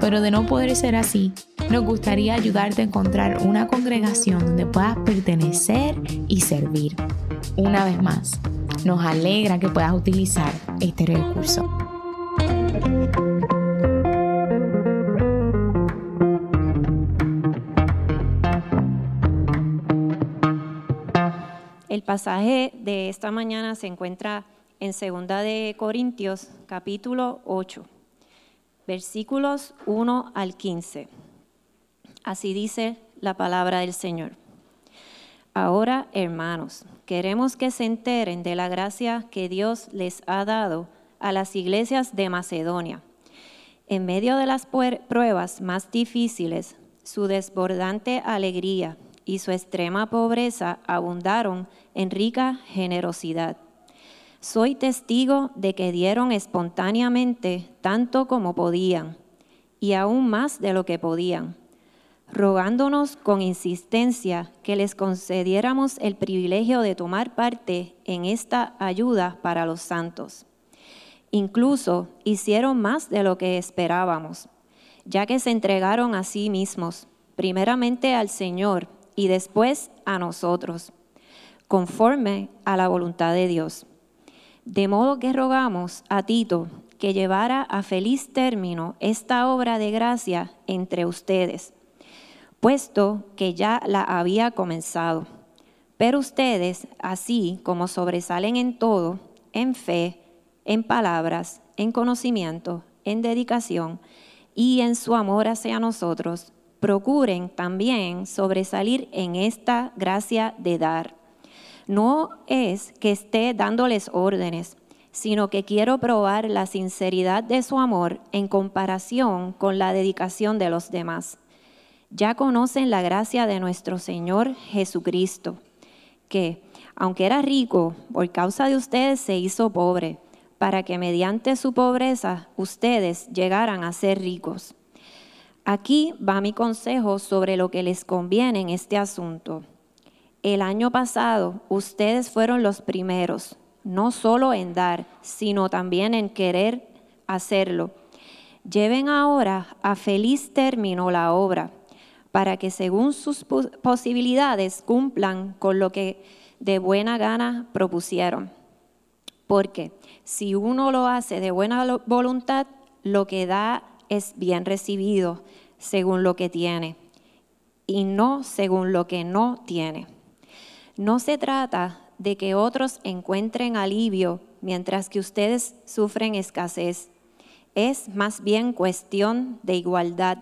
pero de no poder ser así, nos gustaría ayudarte a encontrar una congregación donde puedas pertenecer y servir. Una vez más, nos alegra que puedas utilizar este recurso. El pasaje de esta mañana se encuentra en 2 de Corintios capítulo 8, versículos 1 al 15. Así dice la palabra del Señor. Ahora, hermanos, queremos que se enteren de la gracia que Dios les ha dado a las iglesias de Macedonia. En medio de las pruebas más difíciles, su desbordante alegría y su extrema pobreza abundaron en rica generosidad. Soy testigo de que dieron espontáneamente tanto como podían, y aún más de lo que podían, rogándonos con insistencia que les concediéramos el privilegio de tomar parte en esta ayuda para los santos. Incluso hicieron más de lo que esperábamos, ya que se entregaron a sí mismos, primeramente al Señor, y después a nosotros, conforme a la voluntad de Dios. De modo que rogamos a Tito que llevara a feliz término esta obra de gracia entre ustedes, puesto que ya la había comenzado. Pero ustedes, así como sobresalen en todo, en fe, en palabras, en conocimiento, en dedicación y en su amor hacia nosotros, procuren también sobresalir en esta gracia de dar. No es que esté dándoles órdenes, sino que quiero probar la sinceridad de su amor en comparación con la dedicación de los demás. Ya conocen la gracia de nuestro Señor Jesucristo, que, aunque era rico, por causa de ustedes se hizo pobre, para que mediante su pobreza ustedes llegaran a ser ricos. Aquí va mi consejo sobre lo que les conviene en este asunto. El año pasado ustedes fueron los primeros, no solo en dar, sino también en querer hacerlo. Lleven ahora a feliz término la obra, para que según sus posibilidades cumplan con lo que de buena gana propusieron. Porque si uno lo hace de buena voluntad, lo que da es bien recibido según lo que tiene y no según lo que no tiene. No se trata de que otros encuentren alivio mientras que ustedes sufren escasez. Es más bien cuestión de igualdad.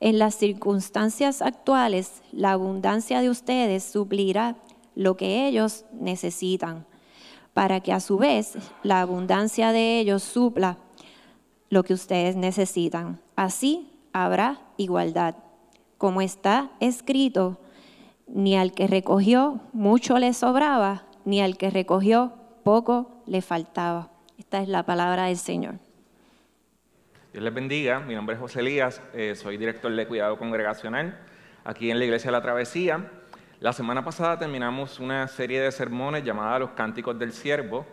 En las circunstancias actuales, la abundancia de ustedes suplirá lo que ellos necesitan, para que a su vez la abundancia de ellos supla lo que ustedes necesitan. Así habrá igualdad. Como está escrito, ni al que recogió mucho le sobraba, ni al que recogió poco le faltaba. Esta es la palabra del Señor. Dios les bendiga, mi nombre es José Elías, eh, soy director de Cuidado Congregacional aquí en la Iglesia de la Travesía. La semana pasada terminamos una serie de sermones llamada Los Cánticos del Siervo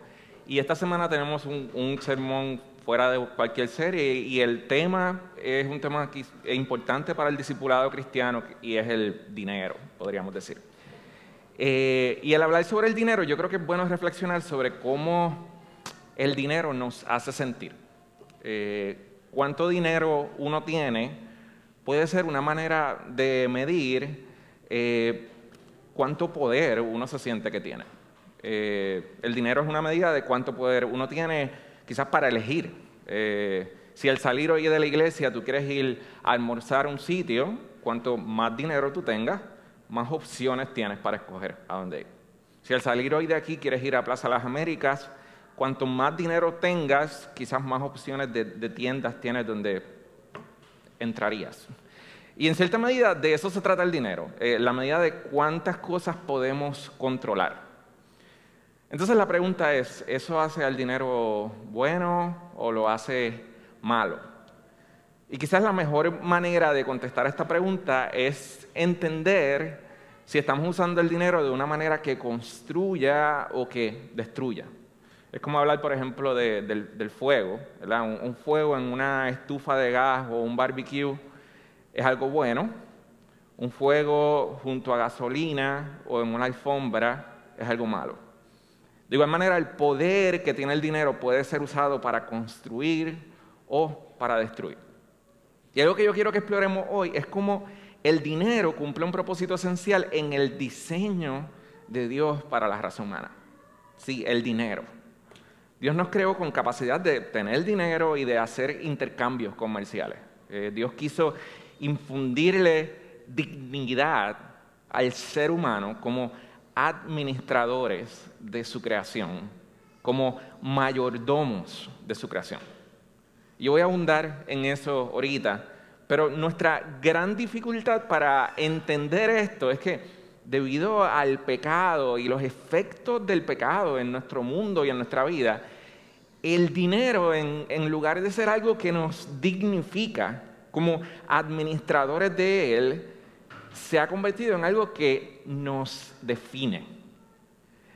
y esta semana tenemos un, un sermón fuera de cualquier serie. Y el tema es un tema importante para el discipulado cristiano y es el dinero, podríamos decir. Eh, y al hablar sobre el dinero, yo creo que es bueno reflexionar sobre cómo el dinero nos hace sentir. Eh, cuánto dinero uno tiene puede ser una manera de medir eh, cuánto poder uno se siente que tiene. el dinero es una medida de cuánto poder uno tiene quizás para elegir. Eh, si al salir hoy de la iglesia tú quieres ir a almorzar a un sitio, cuanto más dinero tú tengas, más opciones tienes para escoger a dónde ir. Si al salir hoy de aquí quieres ir a Plaza Las Américas, cuanto más dinero tengas, quizás más opciones de, tiendas tienes donde entrarías. Y en cierta medida de eso se trata el dinero, eh, la medida de cuántas cosas podemos controlar. Entonces la pregunta es, ¿eso hace al dinero bueno o lo hace malo? Y quizás la mejor manera de contestar esta pregunta es entender si estamos usando el dinero de una manera que construya o que destruya. Es como hablar, por ejemplo, del, fuego. Un, fuego en una estufa de gas o un barbecue es algo bueno. Un fuego junto a gasolina o en una alfombra es algo malo. De igual manera, el poder que tiene el dinero puede ser usado para construir o para destruir. Y algo que yo quiero que exploremos hoy es cómo el dinero cumple un propósito esencial en el diseño de Dios para la raza humana. Sí, el dinero. Dios nos creó con capacidad de tener dinero y de hacer intercambios comerciales. Eh, Dios quiso infundirle dignidad al ser humano como administradores de su creación, como mayordomos de su creación. Yo voy a abundar en eso ahorita, pero nuestra gran dificultad para entender esto es que debido al pecado y los efectos del pecado en nuestro mundo y en nuestra vida, el dinero, en, en, lugar de ser algo que nos dignifica como administradores de él, se ha convertido en algo que nos define.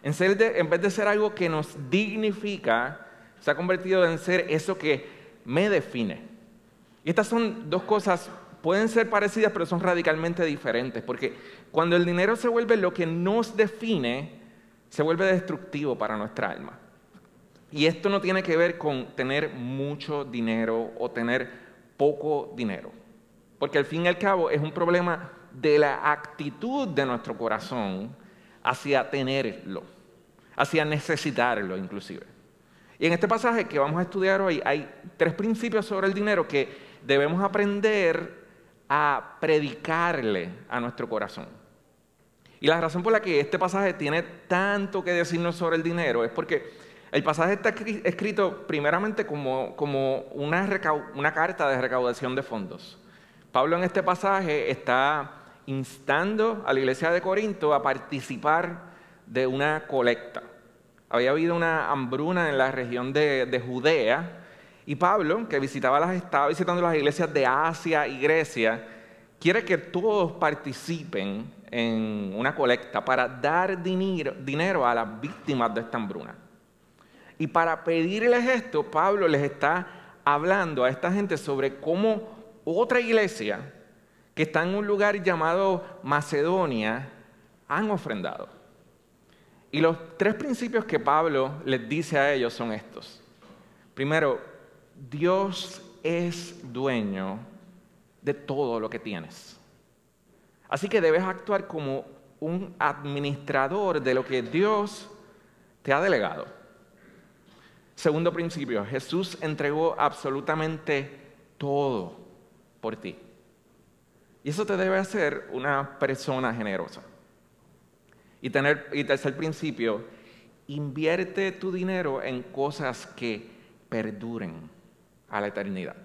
En, vez de ser algo que nos dignifica, se ha convertido en ser eso que me define. Y estas son dos cosas, pueden ser parecidas, pero son radicalmente diferentes, porque cuando el dinero se vuelve lo que nos define, se vuelve destructivo para nuestra alma. Y esto no tiene que ver con tener mucho dinero o tener poco dinero, porque al fin y al cabo es un problema de la actitud de nuestro corazón hacia tenerlo, hacia necesitarlo inclusive. Y en este pasaje que vamos a estudiar hoy hay tres principios sobre el dinero que debemos aprender a predicarle a nuestro corazón. Y la razón por la que este pasaje tiene tanto que decirnos sobre el dinero es porque el pasaje está escrito primeramente como, como una, una carta de recaudación de fondos. Pablo en este pasaje está instando a la iglesia de Corinto a participar de una colecta. Había habido una hambruna en la región de, Judea y Pablo, que visitaba las, estaba visitando las iglesias de Asia y Grecia, quiere que todos participen en una colecta para dar dinero, dinero a las víctimas de esta hambruna. Y para pedirles esto, Pablo les está hablando a esta gente sobre cómo otra iglesia que están en un lugar llamado Macedonia han ofrendado. Y los tres principios que Pablo les dice a ellos son estos. Primero, Dios es dueño de todo lo que tienes. Así que debes actuar como un administrador de lo que Dios te ha delegado. Segundo principio, Jesús entregó absolutamente todo por ti. Y eso te debe hacer una persona generosa. Y, tener, y tercer principio, invierte tu dinero en cosas que perduren a la eternidad.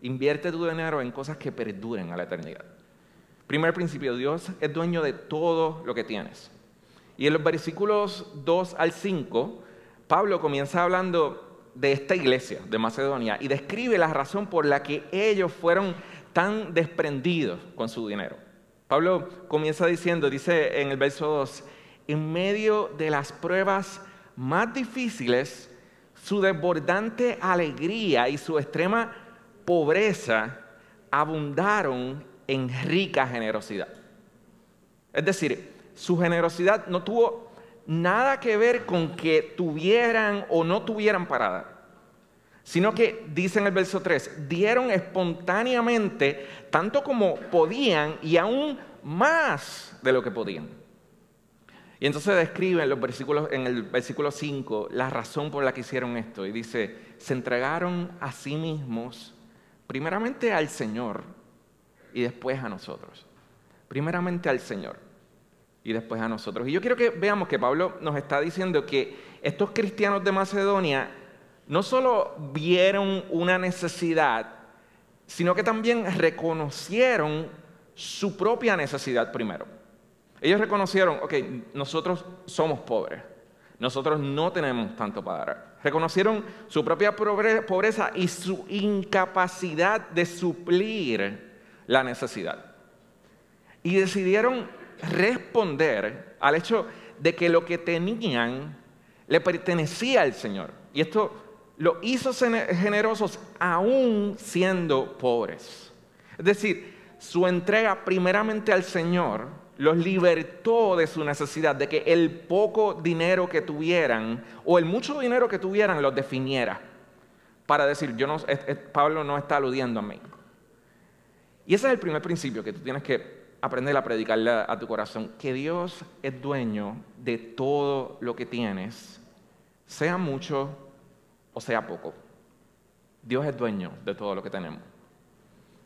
Invierte tu dinero en cosas que perduren a la eternidad. Primer principio, Dios es dueño de todo lo que tienes. Y en los versículos 2 al 5, Pablo comienza hablando de esta iglesia de Macedonia y describe la razón por la que ellos fueron tan desprendidos con su dinero. Pablo comienza diciendo, dice en el verso 2, en medio de las pruebas más difíciles, su desbordante alegría y su extrema pobreza abundaron en rica generosidad. Es decir, su generosidad no tuvo nada que ver con que tuvieran o no tuvieran parada sino que dice en el verso 3, dieron espontáneamente tanto como podían y aún más de lo que podían. Y entonces describe en, los versículos, en el versículo 5 la razón por la que hicieron esto. Y dice, se entregaron a sí mismos, primeramente al Señor y después a nosotros. Primeramente al Señor y después a nosotros. Y yo quiero que veamos que Pablo nos está diciendo que estos cristianos de Macedonia no solo vieron una necesidad, sino que también reconocieron su propia necesidad primero. Ellos reconocieron, ok, nosotros somos pobres, nosotros no tenemos tanto para dar. Reconocieron su propia pobreza y su incapacidad de suplir la necesidad. Y decidieron responder al hecho de que lo que tenían le pertenecía al Señor. Y esto lo hizo generosos aún siendo pobres. Es decir, su entrega primeramente al Señor los libertó de su necesidad, de que el poco dinero que tuvieran o el mucho dinero que tuvieran los definiera. Para decir, yo no, Pablo no está aludiendo a mí. Y ese es el primer principio que tú tienes que aprender a predicarle a tu corazón, que Dios es dueño de todo lo que tienes, sea mucho o sea poco. Dios es dueño de todo lo que tenemos.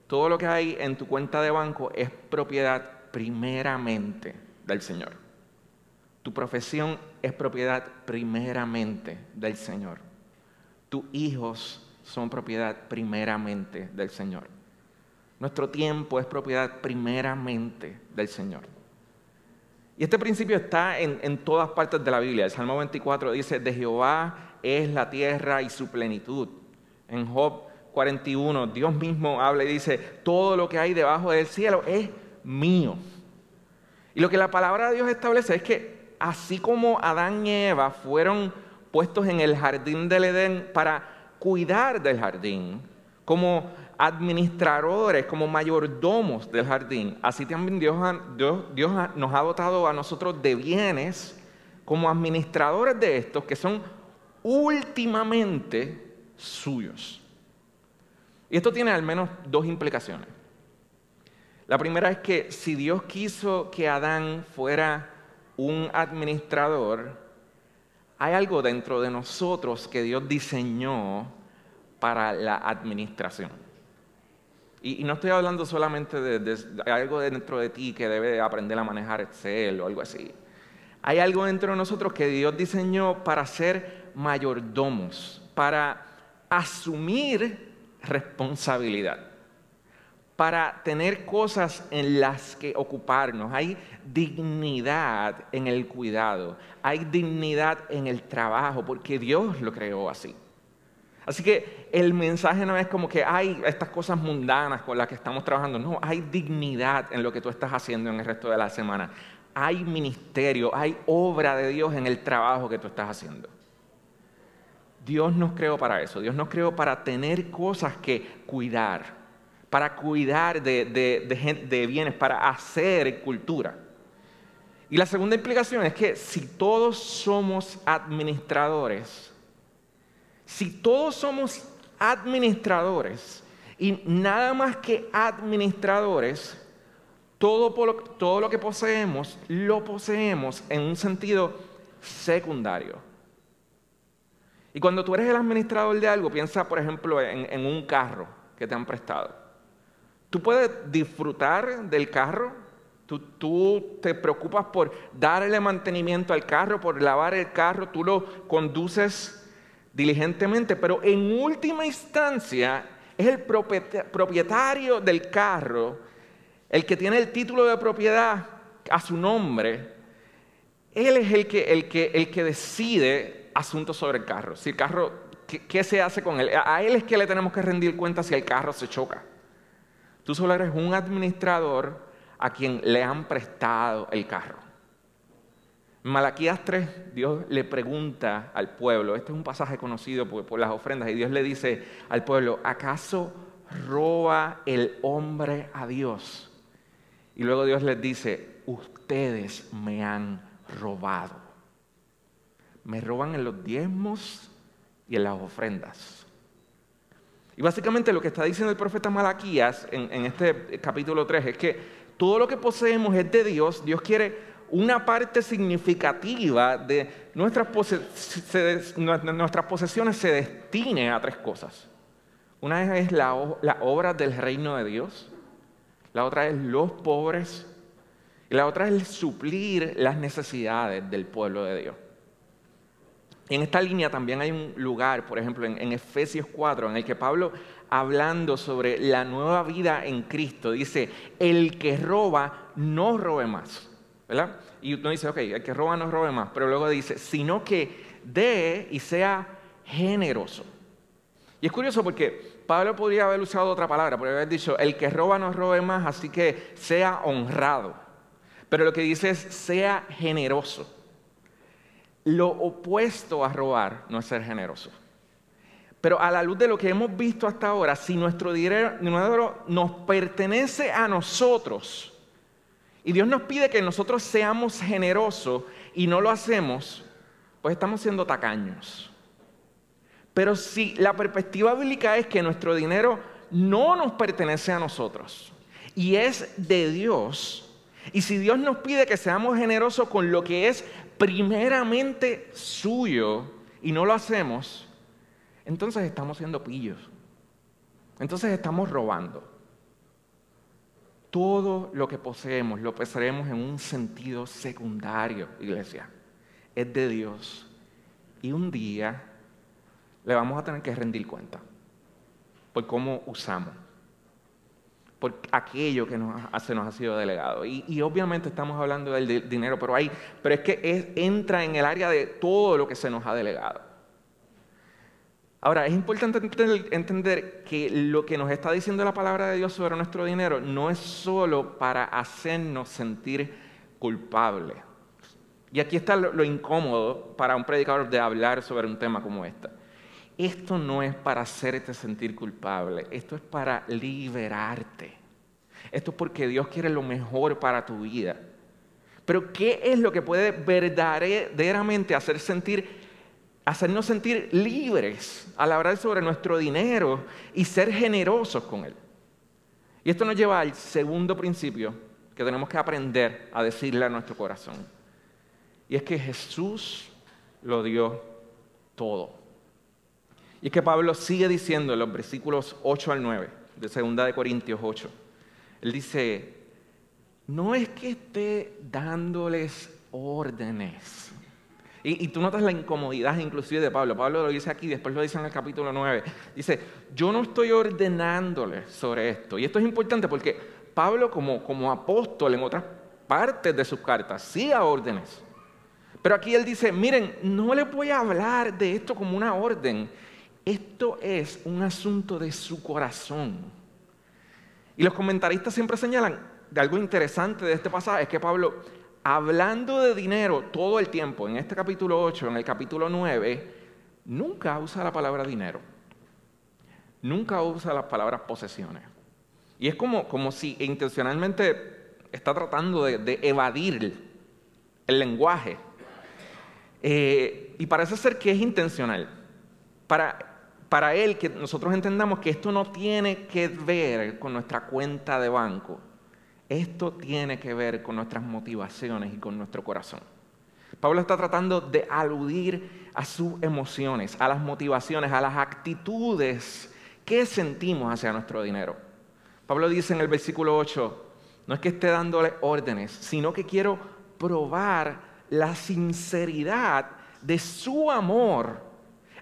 Todo lo que hay en tu cuenta de banco es propiedad primeramente del Señor. Tu profesión es propiedad primeramente del Señor. Tus hijos son propiedad primeramente del Señor. Nuestro tiempo es propiedad primeramente del Señor. Y este principio está en, todas partes de la Biblia. El Salmo 24 dice, de Jehová es la tierra y su plenitud. En Job 41, Dios mismo habla y dice, todo lo que hay debajo del cielo es mío. Y lo que la palabra de Dios establece es que así como Adán y Eva fueron puestos en el jardín del Edén para cuidar del jardín, como administradores, como mayordomos del jardín, así también Dios, Dios nos ha dotado a nosotros de bienes como administradores de estos que son últimamente suyos. Y esto tiene al menos dos implicaciones. La primera es que si Dios quiso que Adán fuera un administrador, hay algo dentro de nosotros que Dios diseñó para la administración. Y, no estoy hablando solamente de, de, algo dentro de ti que debe aprender a manejar Excel o algo así. Hay algo dentro de nosotros que Dios diseñó para ser mayordomos, para asumir responsabilidad, para tener cosas en las que ocuparnos. Hay dignidad en el cuidado, hay dignidad en el trabajo, porque Dios lo creó así. Así que el mensaje no es como que hay estas cosas mundanas con las que estamos trabajando, no, hay dignidad en lo que tú estás haciendo en el resto de la semana. Hay ministerio, hay obra de Dios en el trabajo que tú estás haciendo. Dios nos creó para eso, Dios nos creó para tener cosas que cuidar, para cuidar de, de, bienes, para hacer cultura. Y la segunda implicación es que si todos somos administradores, si todos somos administradores y nada más que administradores, todo, todo lo que poseemos lo poseemos en un sentido secundario. Y cuando tú eres el administrador de algo, piensa, por ejemplo, en, un carro que te han prestado. Tú puedes disfrutar del carro, tú, tú, te preocupas por darle mantenimiento al carro, por lavar el carro, tú lo conduces diligentemente, pero en última instancia es el propietario del carro, el que tiene el título de propiedad a su nombre, él es el que, el que, el que decide asuntos sobre el carro. Si el carro, ¿qué, se hace con él? A él es que le tenemos que rendir cuenta si el carro se choca. Tú solo eres un administrador a quien le han prestado el carro. Malaquías 3, Dios le pregunta al pueblo, este es un pasaje conocido por, por las ofrendas, y Dios le dice al pueblo, ¿acaso roba el hombre a Dios? Y luego Dios les dice, ustedes me han robado me roban en los diezmos y en las ofrendas. Y básicamente lo que está diciendo el profeta Malaquías en, este capítulo 3 es que todo lo que poseemos es de Dios. Dios quiere una parte significativa de nuestras, posesiones se destine a tres cosas. Una es la, la obra del reino de Dios, la otra es los pobres y la otra es suplir las necesidades del pueblo de Dios. En esta línea también hay un lugar, por ejemplo, en, Efesios 4, en el que Pablo, hablando sobre la nueva vida en Cristo, dice, el que roba, no robe más. ¿Verdad? Y uno dice, ok, el que roba no robe más, pero luego dice, sino que dé y sea generoso. Y es curioso porque Pablo podría haber usado otra palabra, podría haber dicho, el que roba no robe más, así que sea honrado. Pero lo que dice es, sea generoso. Lo opuesto a robar no es ser generoso. Pero a la luz de lo que hemos visto hasta ahora, si nuestro dinero nos pertenece a nosotros y Dios nos pide que nosotros seamos generosos y no lo hacemos, pues estamos siendo tacaños. Pero si la perspectiva bíblica es que nuestro dinero no nos pertenece a nosotros y es de Dios, y si Dios nos pide que seamos generosos con lo que es primeramente suyo y no lo hacemos, entonces estamos siendo pillos. Entonces estamos robando. Todo lo que poseemos lo poseemos en un sentido secundario, iglesia. Es de Dios. Y un día le vamos a tener que rendir cuenta por cómo usamos por aquello que nos, se nos ha sido delegado. Y, obviamente estamos hablando del dinero, pero, hay, pero es que entra en el área de todo lo que se nos ha delegado. Ahora, es importante entender que lo que nos está diciendo la palabra de Dios sobre nuestro dinero no es solo para hacernos sentir culpables. Y aquí está lo, lo incómodo para un predicador de hablar sobre un tema como este. Esto no es para hacerte sentir culpable, esto es para liberarte. Esto es porque Dios quiere lo mejor para tu vida. Pero ¿qué es lo que puede verdaderamente hacer sentir, hacernos sentir libres al hablar sobre nuestro dinero y ser generosos con él? Y esto nos lleva al segundo principio que tenemos que aprender a decirle a nuestro corazón. Y es que Jesús lo dio todo. Y es que Pablo sigue diciendo en los versículos 8 al 9 de 2 de Corintios 8. Él dice, no es que esté dándoles órdenes. Y, tú notas la incomodidad inclusive de Pablo. Pablo lo dice aquí, después lo dice en el capítulo 9. Dice, yo no estoy ordenándoles sobre esto. Y esto es importante porque Pablo como, como apóstol en otras partes de sus cartas sí a órdenes. Pero aquí él dice, miren, no les voy a hablar de esto como una orden, esto es un asunto de su corazón. Y los comentaristas siempre señalan de algo interesante de este pasaje, es que Pablo, hablando de dinero todo el tiempo, en este capítulo 8, en el capítulo 9, nunca usa la palabra dinero. Nunca usa las palabras posesiones. Y es como, como si intencionalmente está tratando de, evadir el lenguaje. Eh, y parece ser que es intencional. Para para Él que nosotros entendamos que esto no tiene que ver con nuestra cuenta de banco, esto tiene que ver con nuestras motivaciones y con nuestro corazón. Pablo está tratando de aludir a sus emociones, a las motivaciones, a las actitudes que sentimos hacia nuestro dinero. Pablo dice en el versículo 8, no es que esté dándole órdenes, sino que quiero probar la sinceridad de su amor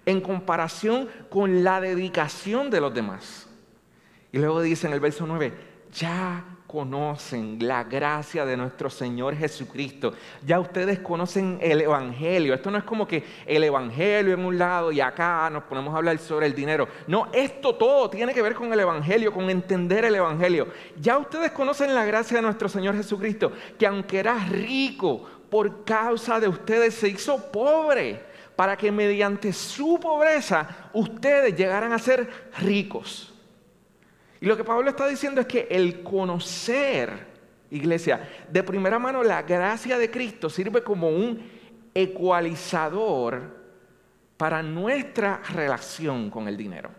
en comparación con la dedicación de los demás. Y luego dice en el verso 9, ya conocen la gracia de nuestro Señor Jesucristo. Ya ustedes conocen el Evangelio. Esto no es como que el Evangelio en un lado y acá nos ponemos a hablar sobre el dinero. No, esto todo tiene que ver con el Evangelio, con entender el Evangelio. Ya ustedes conocen la gracia de nuestro Señor Jesucristo, que aunque era rico, por causa de ustedes se hizo pobre para que mediante su pobreza ustedes llegaran a ser ricos. Y lo que Pablo está diciendo es que el conocer, iglesia, de primera mano la gracia de Cristo sirve como un ecualizador para nuestra relación con el dinero.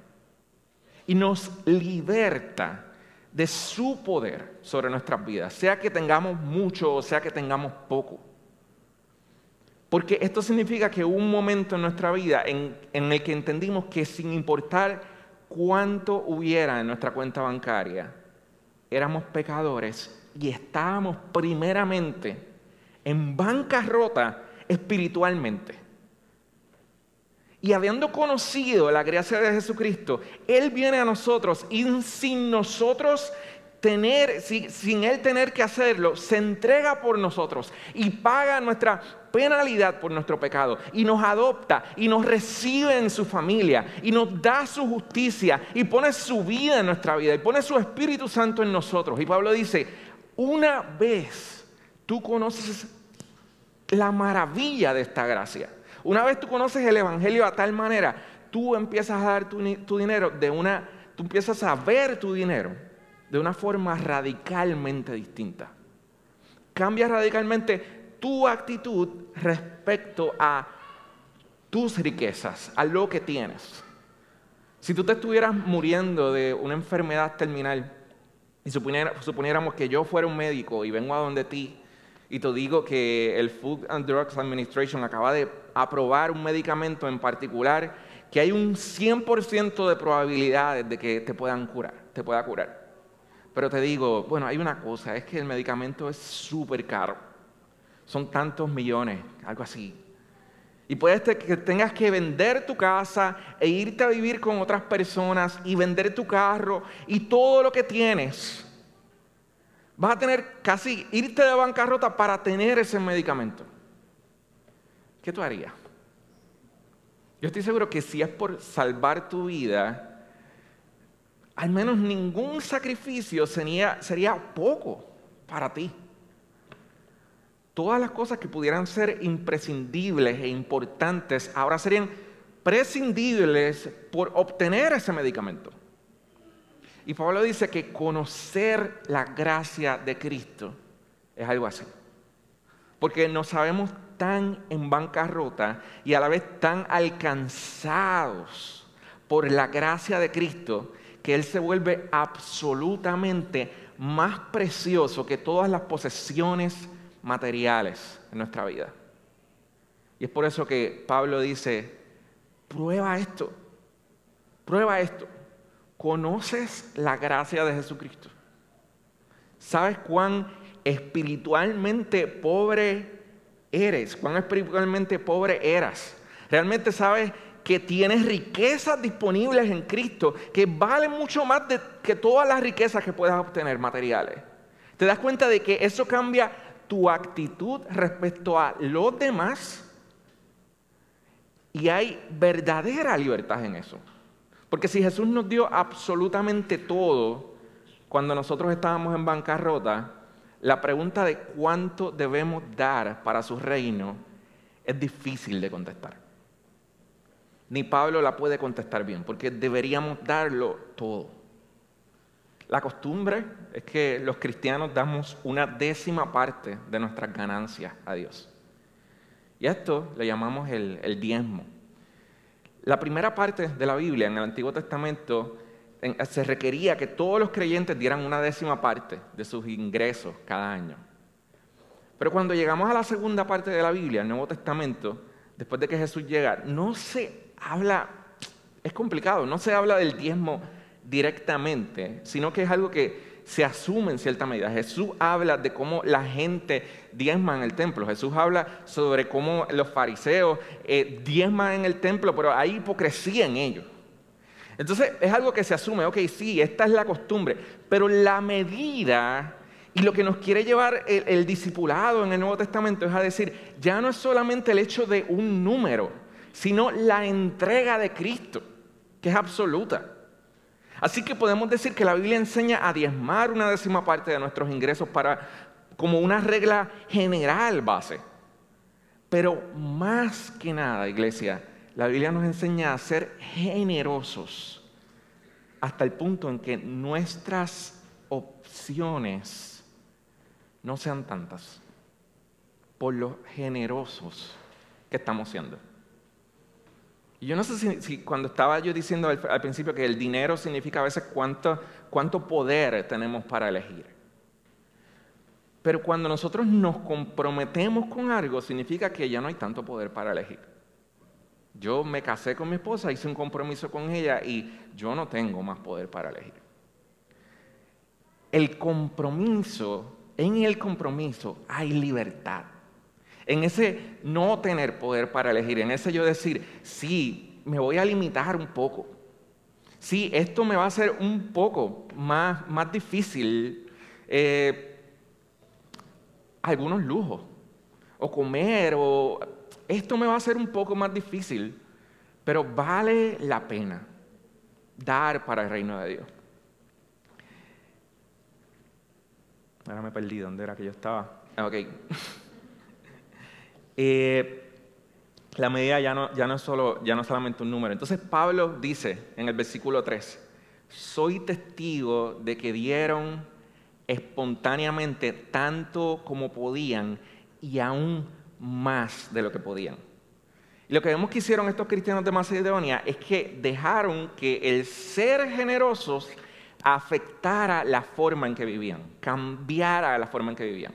Y nos liberta de su poder sobre nuestras vidas, sea que tengamos mucho o sea que tengamos poco. Porque esto significa que hubo un momento en nuestra vida en, el que entendimos que sin importar cuánto hubiera en nuestra cuenta bancaria, éramos pecadores y estábamos primeramente en bancarrota espiritualmente. Y habiendo conocido la gracia de Jesucristo, Él viene a nosotros y sin nosotros tener, sin, Él tener que hacerlo, se entrega por nosotros y paga nuestra penalidad por nuestro pecado y nos adopta y nos recibe en su familia y nos da su justicia y pone su vida en nuestra vida y pone su Espíritu Santo en nosotros. Y Pablo dice, una vez tú conoces la maravilla de esta gracia, una vez tú conoces el Evangelio a tal manera, tú empiezas a dar tu, tu dinero de una, tú empiezas a ver tu dinero de una forma radicalmente distinta. Cambia radicalmente tu actitud respecto a tus riquezas, a lo que tienes. Si tú te estuvieras muriendo de una enfermedad terminal y suponiéramos que yo fuera un médico y vengo a donde ti y te digo que el Food and Drugs Administration acaba de aprobar un medicamento en particular que hay un 100% de probabilidades de que te puedan curar, te pueda curar. Pero te digo, bueno, hay una cosa, es que el medicamento es súper caro. Son tantos millones, algo así. Y puede ser que tengas que vender tu casa e irte a vivir con otras personas y vender tu carro y todo lo que tienes. Vas a tener casi irte de bancarrota para tener ese medicamento. ¿Qué tú harías? Yo estoy seguro que si es por salvar tu vida, al menos ningún sacrificio sería, poco para ti. Todas las cosas que pudieran ser imprescindibles e importantes ahora serían prescindibles por obtener ese medicamento. Y Pablo dice que conocer la gracia de Cristo es algo así. Porque nos sabemos tan en bancarrota y a la vez tan alcanzados por la gracia de Cristo que Él se vuelve absolutamente más precioso que todas las posesiones materiales en nuestra vida. Y es por eso que Pablo dice, prueba esto, prueba esto. ¿Conoces la gracia de Jesucristo? ¿Sabes cuán espiritualmente pobre eres? ¿Cuán espiritualmente pobre eras? ¿Realmente sabes que tienes riquezas disponibles en Cristo que valen mucho más que todas las riquezas que puedas obtener materiales. ¿Te das cuenta de que eso cambia tu actitud respecto a los demás? Y hay verdadera libertad en eso. Porque si Jesús nos dio absolutamente todo cuando nosotros estábamos en bancarrota, la pregunta de cuánto debemos dar para su reino es difícil de contestar ni Pablo la puede contestar bien, porque deberíamos darlo todo. La costumbre es que los cristianos damos una décima parte de nuestras ganancias a Dios. Y esto le llamamos el, diezmo. La primera parte de la Biblia, en el Antiguo Testamento, se requería que todos los creyentes dieran una décima parte de sus ingresos cada año. Pero cuando llegamos a la segunda parte de la Biblia, el Nuevo Testamento, después de que Jesús llega, no se habla, es complicado, no se habla del diezmo directamente, sino que es algo que se asume en cierta medida. Jesús habla de cómo la gente diezma en el templo. Jesús habla sobre cómo los fariseos eh, diezman en el templo, pero hay hipocresía en ellos. Entonces es algo que se asume, ok, sí, esta es la costumbre, pero la medida y lo que nos quiere llevar el, el discipulado en el Nuevo Testamento es a decir, ya no es solamente el hecho de un número, sino la entrega de Cristo, que es absoluta. Así que podemos decir que la Biblia enseña a diezmar una décima parte de nuestros ingresos para, como una regla general base. Pero más que nada, iglesia, la Biblia nos enseña a ser generosos hasta el punto en que nuestras opciones no sean tantas por los generosos que estamos siendo. Y yo no sé si, cuando estaba yo diciendo al, principio que el dinero significa a veces cuánto, cuánto poder tenemos para elegir. Pero cuando nosotros nos comprometemos con algo, significa que ya no hay tanto poder para elegir. Yo me casé con mi esposa, hice un compromiso con ella y yo no tengo más poder para elegir. El compromiso, en el compromiso hay libertad en ese no tener poder para elegir, en ese yo decir, sí, me voy a limitar un poco. Sí, esto me va a hacer un poco más, más difícil eh, algunos lujos, o comer, o esto me va a hacer un poco más difícil, pero vale la pena dar para el reino de Dios. Ahora me perdí, ¿dónde era que yo estaba? Ok. Eh, la medida ya no, es solo, ya no es solamente un número. Entonces Pablo dice en el versículo 3, soy testigo de que dieron espontáneamente tanto como podían y aún más de lo que podían. Y lo que vemos que hicieron estos cristianos de Macedonia es que dejaron que el ser generosos afectara la forma en que vivían, cambiara la forma en que vivían.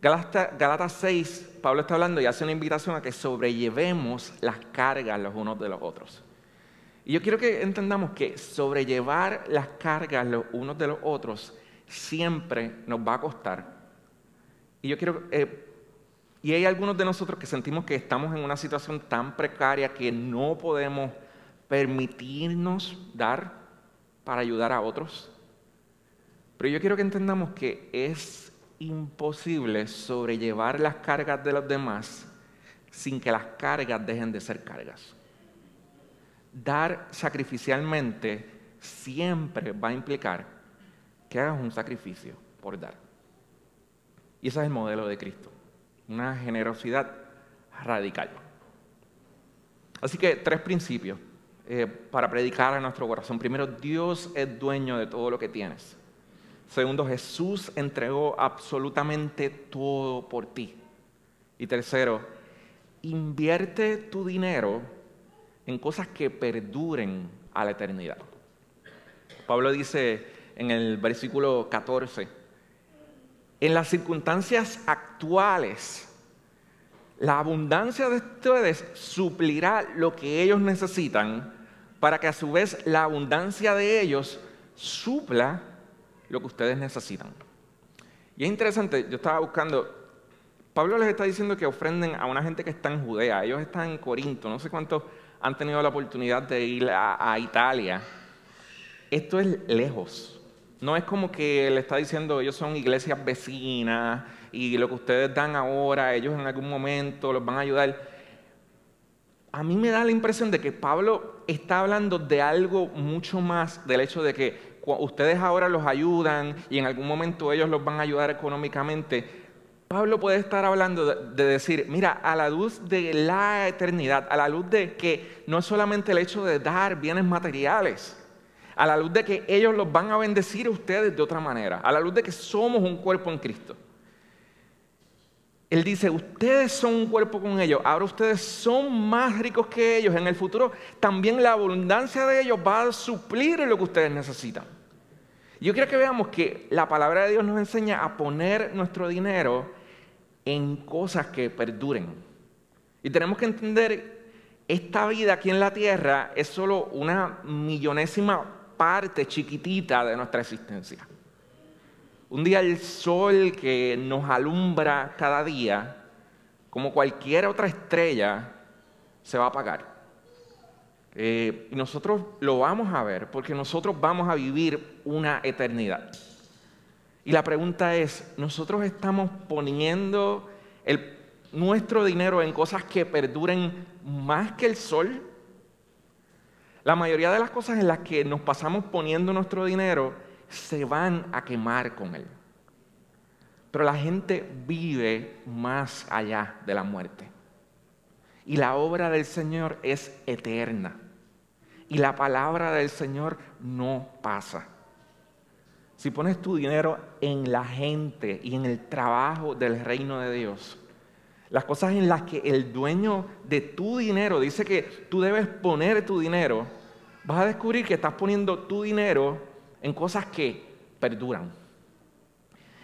Galatas 6, Pablo está hablando y hace una invitación a que sobrellevemos las cargas los unos de los otros. Y yo quiero que entendamos que sobrellevar las cargas los unos de los otros siempre nos va a costar. Y yo quiero eh, y hay algunos de nosotros que sentimos que estamos en una situación tan precaria que no podemos permitirnos dar para ayudar a otros. Pero yo quiero que entendamos que es imposible sobrellevar las cargas de los demás sin que las cargas dejen de ser cargas. Dar sacrificialmente siempre va a implicar que hagas un sacrificio por dar. Y ese es el modelo de Cristo una generosidad radical. Así que tres principios eh, para predicar a nuestro corazón. Primero, Dios es dueño de todo lo que tienes. Segundo, Jesús entregó absolutamente todo por ti. Y tercero, invierte tu dinero en cosas que perduren a la eternidad. Pablo dice en el versículo 14, en las circunstancias actuales, la abundancia de ustedes suplirá lo que ellos necesitan para que a su vez la abundancia de ellos supla lo que ustedes necesitan. Y es interesante, yo estaba buscando, Pablo les está diciendo que ofrenden a una gente que está en Judea, ellos están en Corinto, no sé cuántos han tenido la oportunidad de ir a, a Italia. Esto es lejos, no es como que le está diciendo, ellos son iglesias vecinas y lo que ustedes dan ahora, ellos en algún momento los van a ayudar. A mí me da la impresión de que Pablo está hablando de algo mucho más del hecho de que ustedes ahora los ayudan y en algún momento ellos los van a ayudar económicamente. Pablo puede estar hablando de, decir, mira, a la luz de la eternidad, a la luz de que no es solamente el hecho de dar bienes materiales, a la luz de que ellos los van a bendecir a ustedes de otra manera, a la luz de que somos un cuerpo en Cristo. Él dice, ustedes son un cuerpo con ellos, ahora ustedes son más ricos que ellos, en el futuro también la abundancia de ellos va a suplir lo que ustedes necesitan. Yo quiero que veamos que la palabra de Dios nos enseña a poner nuestro dinero en cosas que perduren. Y tenemos que entender, esta vida aquí en la tierra es solo una millonésima parte chiquitita de nuestra existencia. Un día el sol que nos alumbra cada día, como cualquier otra estrella, se va a apagar. Eh, y nosotros lo vamos a ver porque nosotros vamos a vivir una eternidad. Y la pregunta es, ¿nosotros estamos poniendo nuestro dinero en cosas que perduren más que el sol? La mayoría de las cosas en las que nos pasamos poniendo nuestro dinero se van a quemar con él. Pero la gente vive más allá de la muerte. Y la obra del Señor es eterna. Y la palabra del Señor no pasa. Si pones tu dinero en la gente y en el trabajo del reino de Dios, las cosas en las que el dueño de tu dinero dice que tú debes poner tu dinero, vas a descubrir que estás poniendo tu dinero en cosas que perduran.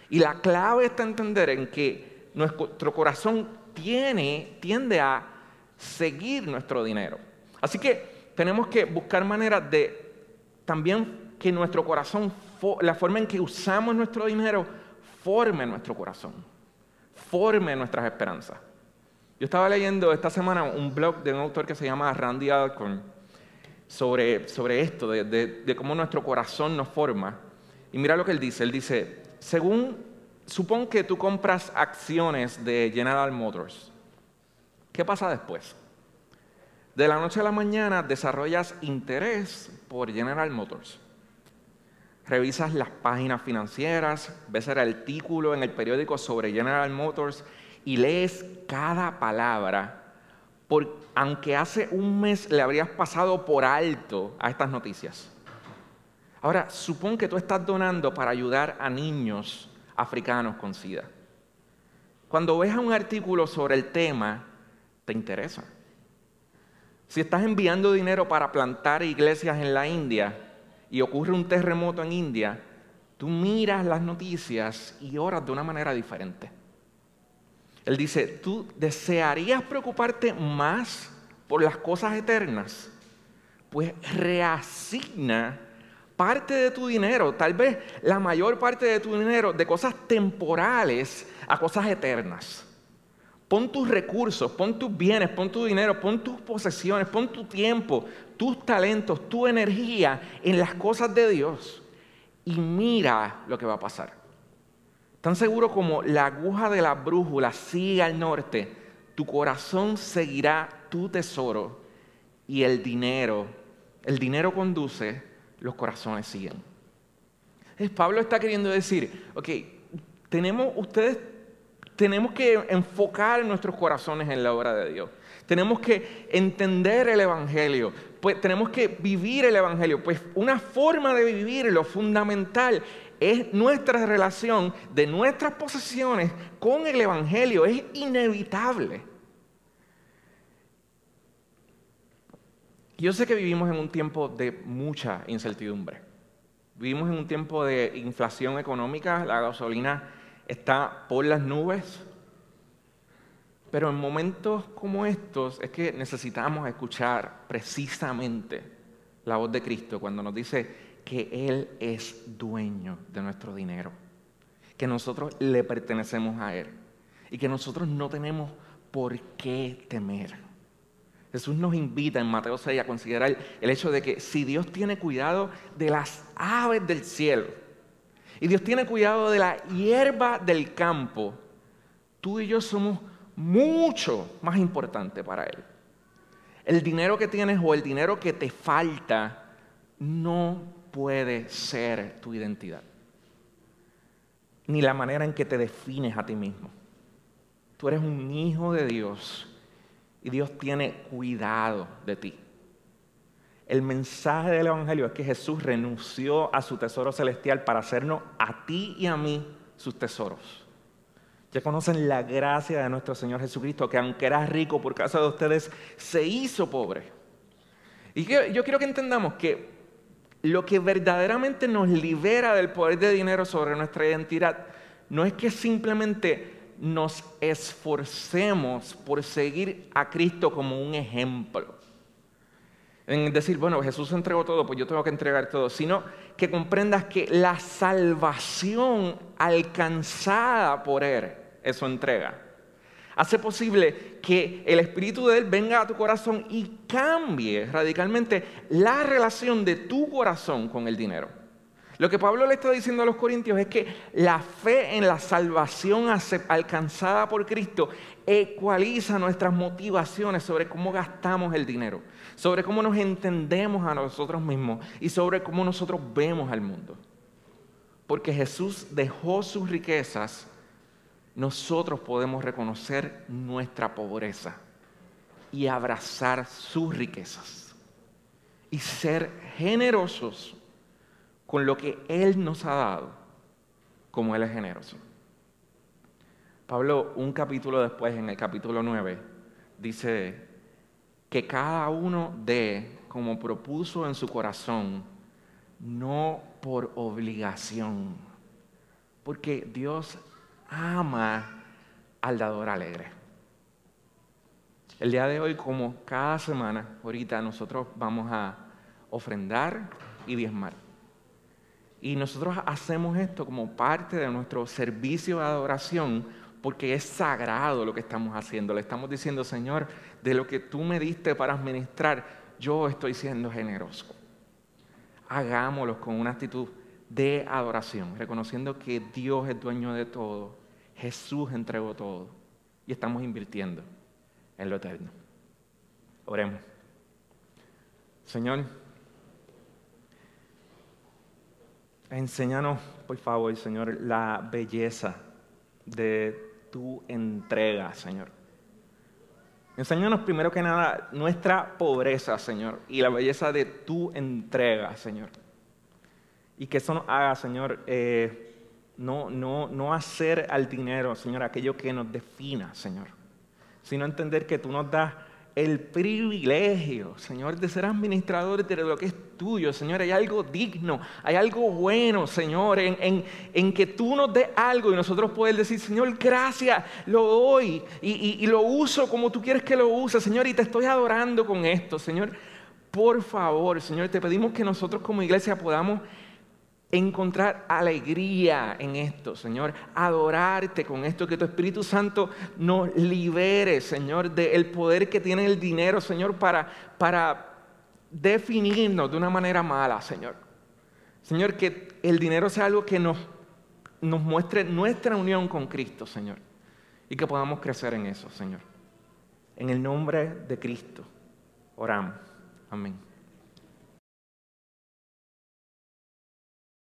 Y la clave está entender en que nuestro corazón tiene, tiende a seguir nuestro dinero. Así que tenemos que buscar maneras de también que nuestro corazón, la forma en que usamos nuestro dinero, forme nuestro corazón, forme nuestras esperanzas. Yo estaba leyendo esta semana un blog de un autor que se llama Randy Alcorn sobre, sobre esto, de, de cómo nuestro corazón nos forma. Y mira lo que él dice. Él dice, según, supón que tú compras acciones de General Motors. ¿Qué pasa después? De la noche a la mañana desarrollas interés por General Motors. Revisas las páginas financieras, ves el artículo en el periódico sobre General Motors y lees cada palabra, aunque hace un mes le habrías pasado por alto a estas noticias. Ahora, supón que tú estás donando para ayudar a niños africanos con SIDA. Cuando ves un artículo sobre el tema, te interesa. Si estás enviando dinero para plantar iglesias en la India y ocurre un terremoto en India, tú miras las noticias y oras de una manera diferente. Él dice, ¿tú desearías preocuparte más por las cosas eternas? Pues reasigna parte de tu dinero, tal vez la mayor parte de tu dinero, de cosas temporales a cosas eternas. Pon tus recursos, pon tus bienes, pon tu dinero, pon tus posesiones, pon tu tiempo, tus talentos, tu energía en las cosas de Dios y mira lo que va a pasar. Tan seguro como la aguja de la brújula sigue al norte, tu corazón seguirá tu tesoro y el dinero, el dinero conduce, los corazones siguen. Pablo está queriendo decir, ok, tenemos ustedes tenemos que enfocar nuestros corazones en la obra de Dios. Tenemos que entender el Evangelio. Pues tenemos que vivir el Evangelio. Pues una forma de vivirlo fundamental es nuestra relación de nuestras posesiones con el Evangelio. Es inevitable. Yo sé que vivimos en un tiempo de mucha incertidumbre. Vivimos en un tiempo de inflación económica. La gasolina está por las nubes. Pero en momentos como estos es que necesitamos escuchar precisamente la voz de Cristo cuando nos dice que Él es dueño de nuestro dinero, que nosotros le pertenecemos a Él y que nosotros no tenemos por qué temer. Jesús nos invita en Mateo 6 a considerar el hecho de que si Dios tiene cuidado de las aves del cielo, y Dios tiene cuidado de la hierba del campo. Tú y yo somos mucho más importantes para Él. El dinero que tienes o el dinero que te falta no puede ser tu identidad. Ni la manera en que te defines a ti mismo. Tú eres un hijo de Dios y Dios tiene cuidado de ti. El mensaje del Evangelio es que Jesús renunció a su tesoro celestial para hacernos a ti y a mí sus tesoros. Ya conocen la gracia de nuestro Señor Jesucristo, que aunque era rico por causa de ustedes, se hizo pobre. Y yo quiero que entendamos que lo que verdaderamente nos libera del poder de dinero sobre nuestra identidad no es que simplemente nos esforcemos por seguir a Cristo como un ejemplo en decir, bueno, Jesús entregó todo, pues yo tengo que entregar todo, sino que comprendas que la salvación alcanzada por Él es su entrega. Hace posible que el Espíritu de Él venga a tu corazón y cambie radicalmente la relación de tu corazón con el dinero. Lo que Pablo le está diciendo a los corintios es que la fe en la salvación alcanzada por Cristo ecualiza nuestras motivaciones sobre cómo gastamos el dinero, sobre cómo nos entendemos a nosotros mismos y sobre cómo nosotros vemos al mundo. Porque Jesús dejó sus riquezas, nosotros podemos reconocer nuestra pobreza y abrazar sus riquezas y ser generosos con lo que Él nos ha dado, como Él es generoso. Pablo, un capítulo después, en el capítulo 9, dice que cada uno dé como propuso en su corazón, no por obligación, porque Dios ama al dador alegre. El día de hoy, como cada semana, ahorita nosotros vamos a ofrendar y diezmar. Y nosotros hacemos esto como parte de nuestro servicio de adoración porque es sagrado lo que estamos haciendo. Le estamos diciendo, Señor, de lo que tú me diste para administrar, yo estoy siendo generoso. Hagámoslo con una actitud de adoración, reconociendo que Dios es dueño de todo, Jesús entregó todo y estamos invirtiendo en lo eterno. Oremos. Señor, enséñanos, por favor, Señor, la belleza de tu entrega, Señor. Enséñanos primero que nada nuestra pobreza, Señor, y la belleza de tu entrega, Señor. Y que eso nos haga, Señor, eh, no, no, no hacer al dinero, Señor, aquello que nos defina, Señor, sino entender que tú nos das el privilegio, Señor, de ser administradores de lo que es tuyo, Señor. Hay algo digno, hay algo bueno, Señor, en, en, que tú nos des algo y nosotros poder decir, Señor, gracias, lo doy y, y lo uso como tú quieres que lo use, Señor, y te estoy adorando con esto, Señor. Por favor, Señor, te pedimos que nosotros como iglesia podamos encontrar alegría en esto, Señor, adorarte con esto, que tu Espíritu Santo nos libere, Señor, del poder que tiene el dinero, Señor, para, para definirnos de una manera mala, Señor. Señor, que el dinero sea algo que nos, nos muestre nuestra unión con Cristo, Señor, y que podamos crecer en eso, Señor. En el nombre de Cristo, oramos. Amén.